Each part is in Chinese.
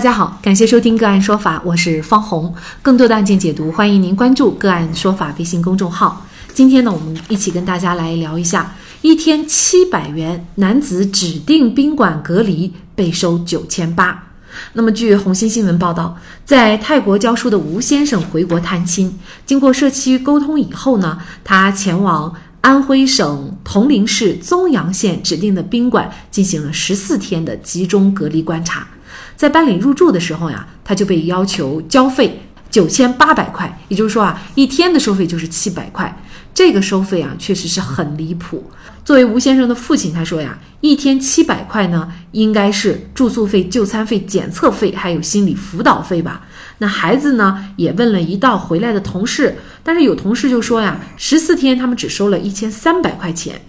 大家好，感谢收听个案说法，我是方红。更多的案件解读，欢迎您关注个案说法微信公众号。今天呢，我们一起跟大家来聊一下：一天七百元，男子指定宾馆隔离被收九千八。那么，据红星新闻报道，在泰国教书的吴先生回国探亲，经过社区沟通以后呢，他前往安徽省铜陵市枞阳县指定的宾馆进行了十四天的集中隔离观察。在办理入住的时候呀，他就被要求交费九千八百块，也就是说啊，一天的收费就是七百块。这个收费啊，确实是很离谱。作为吴先生的父亲，他说呀，一天七百块呢，应该是住宿费、就餐费、检测费，还有心理辅导费吧。那孩子呢，也问了一道回来的同事，但是有同事就说呀，十四天他们只收了一千三百块钱。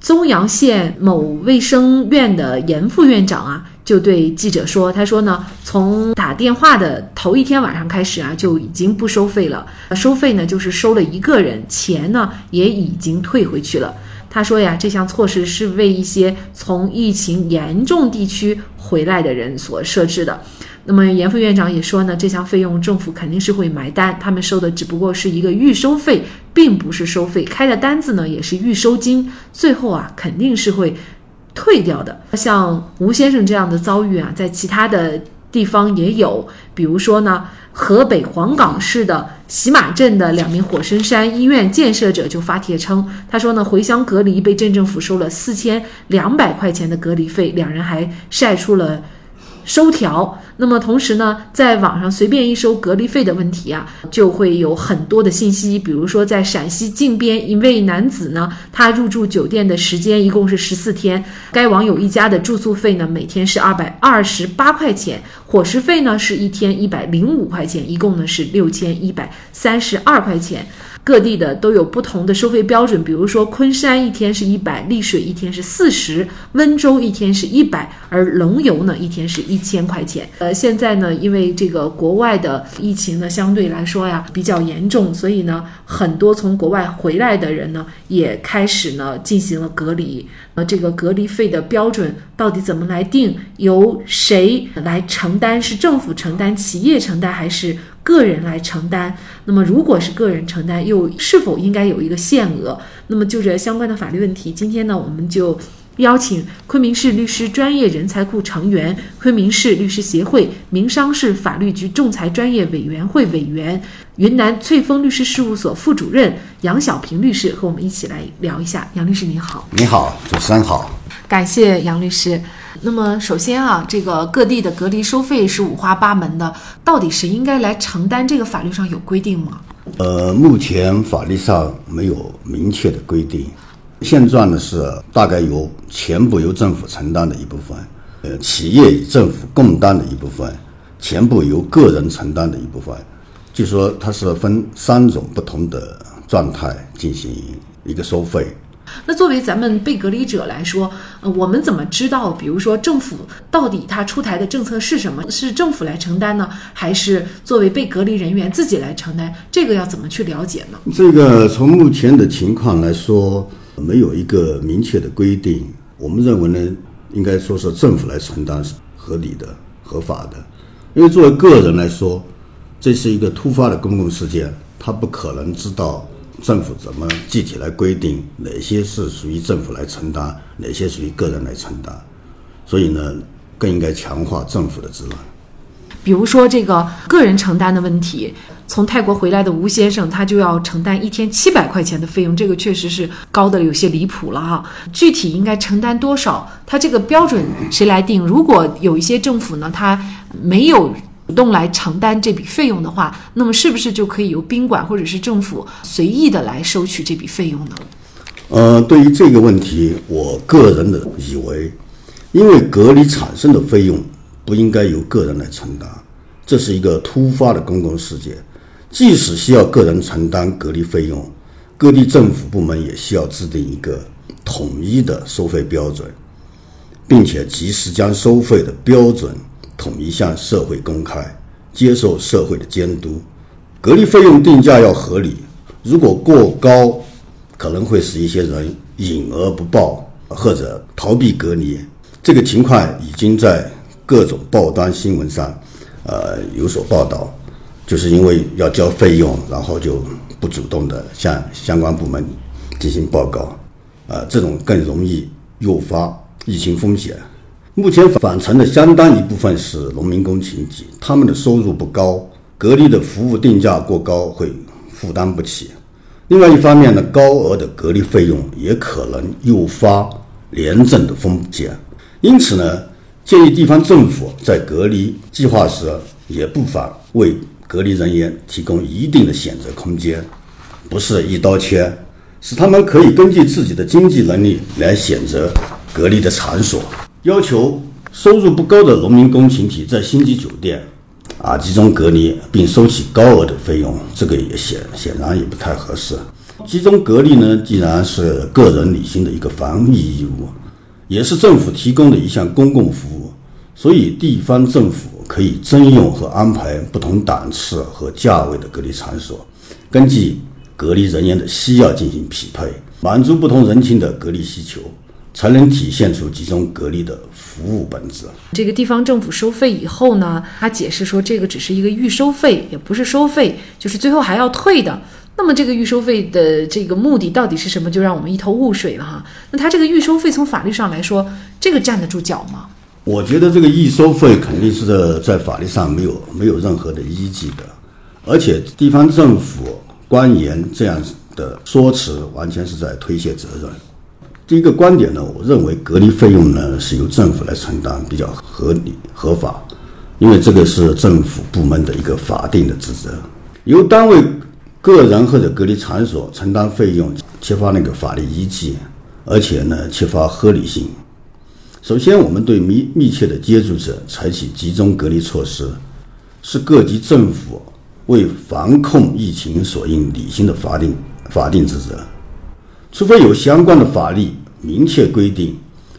宗阳县某卫生院的严副院长啊。就对记者说：“他说呢，从打电话的头一天晚上开始啊，就已经不收费了。收费呢，就是收了一个人，钱呢也已经退回去了。他说呀，这项措施是为一些从疫情严重地区回来的人所设置的。那么严副院长也说呢，这项费用政府肯定是会买单，他们收的只不过是一个预收费，并不是收费，开的单子呢也是预收金，最后啊肯定是会。”退掉的，像吴先生这样的遭遇啊，在其他的地方也有。比如说呢，河北黄冈市的喜马镇的两名火神山医院建设者就发帖称，他说呢，回乡隔离被镇政府收了四千两百块钱的隔离费，两人还晒出了。收条，那么同时呢，在网上随便一收隔离费的问题啊，就会有很多的信息。比如说，在陕西靖边，一位男子呢，他入住酒店的时间一共是十四天，该网友一家的住宿费呢，每天是二百二十八块钱，伙食费呢是一天一百零五块钱，一共呢是六千一百三十二块钱。各地的都有不同的收费标准，比如说昆山一天是一百，丽水一天是四十，温州一天是一百，而龙游呢一天是一千块钱。呃，现在呢，因为这个国外的疫情呢相对来说呀比较严重，所以呢，很多从国外回来的人呢也开始呢进行了隔离。呃，这个隔离费的标准到底怎么来定？由谁来承担？是政府承担、企业承担，还是？个人来承担，那么如果是个人承担，又是否应该有一个限额？那么就这相关的法律问题，今天呢，我们就邀请昆明市律师专业人才库成员、昆明市律师协会民商事法律局仲裁专业委员会委员、云南翠峰律师事务所副主任杨小平律师和我们一起来聊一下。杨律师您好，你好，主持人好，感谢杨律师。那么首先啊，这个各地的隔离收费是五花八门的，到底谁应该来承担？这个法律上有规定吗？呃，目前法律上没有明确的规定，现状呢是大概由全部由政府承担的一部分，呃，企业与政府共担的一部分，全部由个人承担的一部分，就说它是分三种不同的状态进行一个收费。那作为咱们被隔离者来说，呃，我们怎么知道，比如说政府到底它出台的政策是什么？是政府来承担呢，还是作为被隔离人员自己来承担？这个要怎么去了解呢？这个从目前的情况来说，没有一个明确的规定。我们认为呢，应该说是政府来承担是合理的、合法的。因为作为个人来说，这是一个突发的公共事件，他不可能知道。政府怎么具体来规定哪些是属于政府来承担，哪些属于个人来承担？所以呢，更应该强化政府的职能。比如说这个个人承担的问题，从泰国回来的吴先生，他就要承担一天七百块钱的费用，这个确实是高的有些离谱了哈。具体应该承担多少？他这个标准谁来定？如果有一些政府呢，他没有。主动来承担这笔费用的话，那么是不是就可以由宾馆或者是政府随意的来收取这笔费用呢？呃，对于这个问题，我个人的以为，因为隔离产生的费用不应该由个人来承担，这是一个突发的公共事件，即使需要个人承担隔离费用，各地政府部门也需要制定一个统一的收费标准，并且及时将收费的标准。统一向社会公开，接受社会的监督。隔离费用定价要合理，如果过高，可能会使一些人隐而不报或者逃避隔离。这个情况已经在各种报端新闻上呃有所报道，就是因为要交费用，然后就不主动的向相关部门进行报告，呃，这种更容易诱发疫情风险。目前返程的相当一部分是农民工群体，他们的收入不高，隔离的服务定价过高，会负担不起。另外一方面呢，高额的隔离费用也可能诱发廉政的风险。因此呢，建议地方政府在隔离计划时，也不妨为隔离人员提供一定的选择空间，不是一刀切，使他们可以根据自己的经济能力来选择隔离的场所。要求收入不高的农民工群体在星级酒店啊集中隔离，并收取高额的费用，这个也显显然也不太合适。集中隔离呢，既然是个人履行的一个防疫义务，也是政府提供的一项公共服务，所以地方政府可以征用和安排不同档次和价位的隔离场所，根据隔离人员的需要进行匹配，满足不同人群的隔离需求。才能体现出集中隔离的服务本质。这个地方政府收费以后呢，他解释说，这个只是一个预收费，也不是收费，就是最后还要退的。那么这个预收费的这个目的到底是什么？就让我们一头雾水了哈。那他这个预收费从法律上来说，这个站得住脚吗？我觉得这个预收费肯定是在法律上没有没有任何的依据的，而且地方政府官员这样的说辞，完全是在推卸责任。第一个观点呢，我认为隔离费用呢是由政府来承担比较合理合法，因为这个是政府部门的一个法定的职责。由单位、个人或者隔离场所承担费用，缺乏那个法律依据，而且呢缺乏合理性。首先，我们对密密切的接触者采取集中隔离措施，是各级政府为防控疫情所应履行的法定法定职责，除非有相关的法律。明确规定，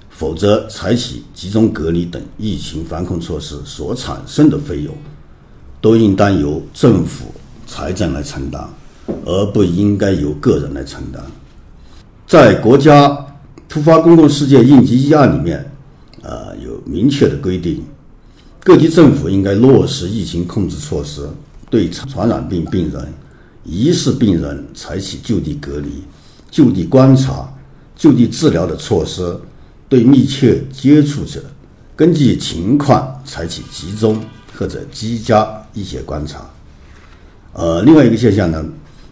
否则采取集中隔离等疫情防控措施所产生的费用，都应当由政府财政来承担，而不应该由个人来承担。在国家突发公共事件应急议案里面，呃，有明确的规定，各级政府应该落实疫情控制措施，对传染病病人、疑似病人采取就地隔离、就地观察。就地治疗的措施，对密切接触者，根据情况采取集中或者居家医学观察。呃，另外一个现象呢，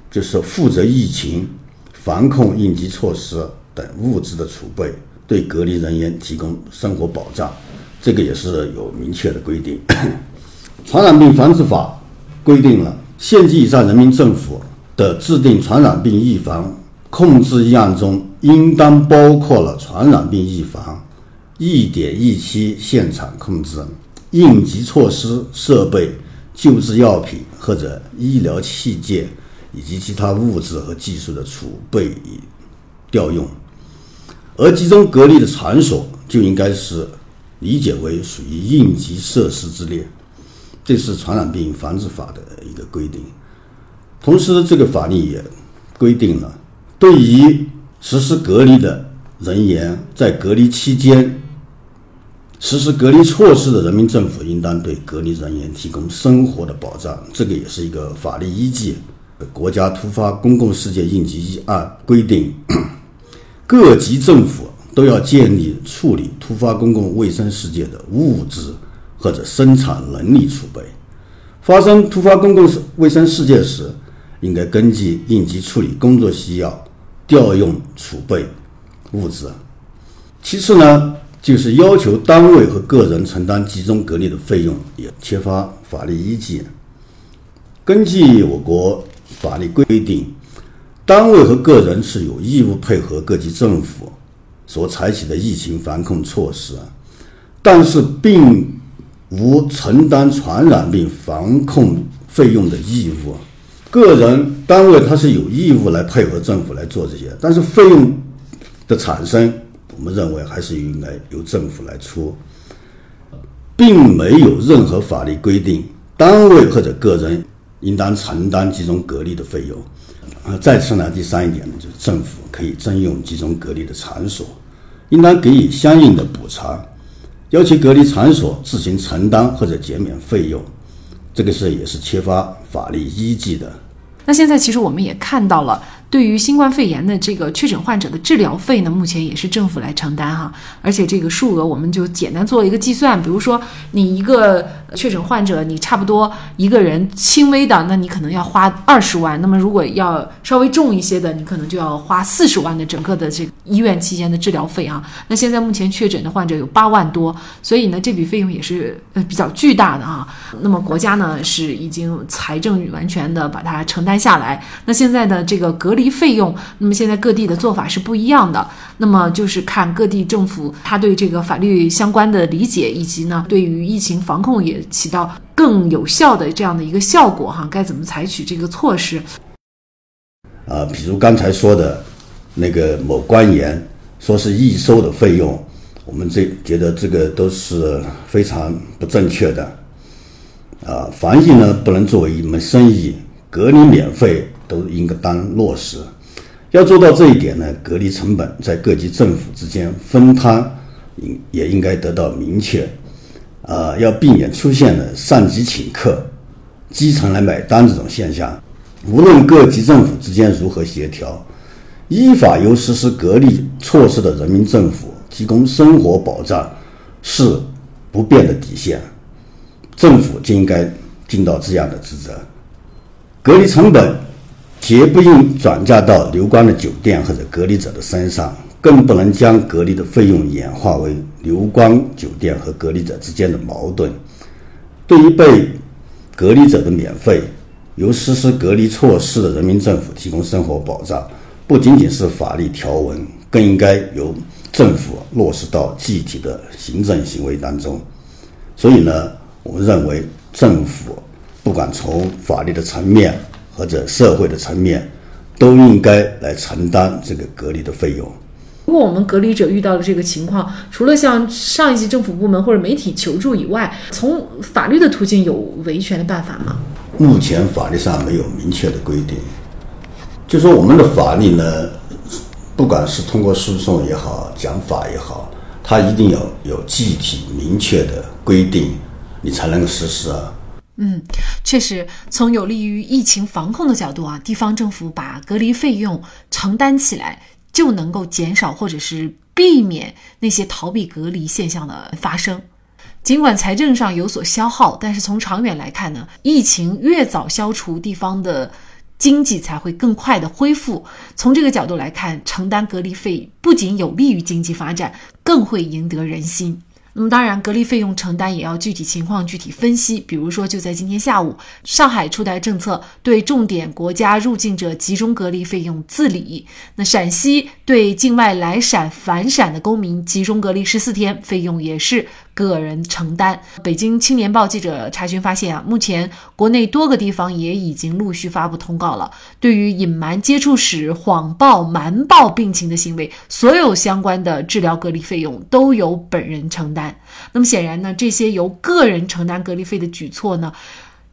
就是负责疫情防控应急措施等物资的储备，对隔离人员提供生活保障，这个也是有明确的规定。传染病防治法规定了，县级以上人民政府的制定传染病预防。控制议案中应当包括了传染病预防、一点一期现场控制、应急措施、设备、救治药品或者医疗器械以及其他物质和技术的储备与调用，而集中隔离的场所就应该是理解为属于应急设施之列，这是传染病防治法的一个规定。同时，这个法律也规定了。对于实施隔离的人员，在隔离期间实施隔离措施的人民政府，应当对隔离人员提供生活的保障。这个也是一个法律依据。国家突发公共事件应急预案规定，各级政府都要建立处理突发公共卫生事件的物资或者生产能力储备。发生突发公共卫生事件时，应该根据应急处理工作需要。调用储备物资，其次呢，就是要求单位和个人承担集中隔离的费用，也缺乏法律依据。根据我国法律规定，单位和个人是有义务配合各级政府所采取的疫情防控措施，但是并无承担传染病防控费用的义务。个人单位他是有义务来配合政府来做这些，但是费用的产生，我们认为还是应该由政府来出，并没有任何法律规定单位或者个人应当承担集中隔离的费用。啊，再次呢，第三一点呢，就是政府可以征用集中隔离的场所，应当给予相应的补偿，要求隔离场所自行承担或者减免费用。这个是也是缺乏法律依据的。那现在其实我们也看到了。对于新冠肺炎的这个确诊患者的治疗费呢，目前也是政府来承担哈，而且这个数额我们就简单做一个计算，比如说你一个确诊患者，你差不多一个人轻微的，那你可能要花二十万，那么如果要稍微重一些的，你可能就要花四十万的整个的这个医院期间的治疗费啊。那现在目前确诊的患者有八万多，所以呢这笔费用也是呃比较巨大的啊。那么国家呢是已经财政完全的把它承担下来，那现在的这个隔离。一费用，那么现在各地的做法是不一样的。那么就是看各地政府他对这个法律相关的理解，以及呢对于疫情防控也起到更有效的这样的一个效果哈，该怎么采取这个措施？啊，比如刚才说的那个某官员说是预收的费用，我们这觉得这个都是非常不正确的。啊，防疫呢不能作为一门生意，隔离免费。都应该当落实，要做到这一点呢，隔离成本在各级政府之间分摊，应也应该得到明确。呃，要避免出现了上级请客，基层来买单这种现象。无论各级政府之间如何协调，依法由实施隔离措施的人民政府提供生活保障是不变的底线，政府就应该尽到这样的职责。隔离成本。绝不应转嫁到留观的酒店或者隔离者的身上，更不能将隔离的费用演化为留观酒店和隔离者之间的矛盾。对于被隔离者的免费，由实施隔离措施的人民政府提供生活保障，不仅仅是法律条文，更应该由政府落实到具体的行政行为当中。所以呢，我们认为政府不管从法律的层面，或者社会的层面，都应该来承担这个隔离的费用。如果我们隔离者遇到了这个情况，除了向上一级政府部门或者媒体求助以外，从法律的途径有维权的办法吗？目前法律上没有明确的规定。就说我们的法律呢，不管是通过诉讼也好，讲法也好，它一定要有具体明确的规定，你才能够实施啊。嗯，确实，从有利于疫情防控的角度啊，地方政府把隔离费用承担起来，就能够减少或者是避免那些逃避隔离现象的发生。尽管财政上有所消耗，但是从长远来看呢，疫情越早消除，地方的经济才会更快的恢复。从这个角度来看，承担隔离费不仅有利于经济发展，更会赢得人心。那么当然，隔离费用承担也要具体情况具体分析。比如说，就在今天下午，上海出台政策，对重点国家入境者集中隔离费用自理。那陕西对境外来陕返陕的公民集中隔离十四天，费用也是。个人承担。北京青年报记者查询发现啊，目前国内多个地方也已经陆续发布通告了，对于隐瞒接触史、谎报、瞒报病情的行为，所有相关的治疗隔离费用都由本人承担。那么显然呢，这些由个人承担隔离费的举措呢，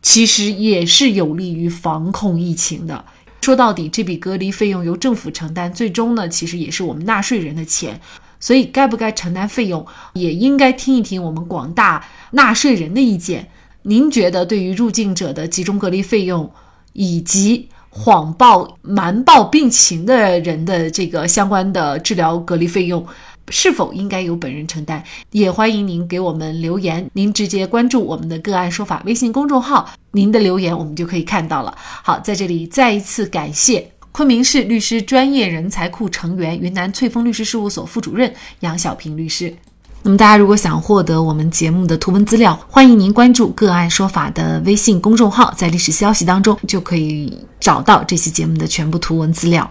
其实也是有利于防控疫情的。说到底，这笔隔离费用由政府承担，最终呢，其实也是我们纳税人的钱。所以，该不该承担费用，也应该听一听我们广大纳税人的意见。您觉得，对于入境者的集中隔离费用，以及谎报、瞒报病情的人的这个相关的治疗隔离费用，是否应该由本人承担？也欢迎您给我们留言。您直接关注我们的个案说法微信公众号，您的留言我们就可以看到了。好，在这里再一次感谢。昆明市律师专业人才库成员、云南翠峰律师事务所副主任杨小平律师。那么，大家如果想获得我们节目的图文资料，欢迎您关注“个案说法”的微信公众号，在历史消息当中就可以找到这期节目的全部图文资料。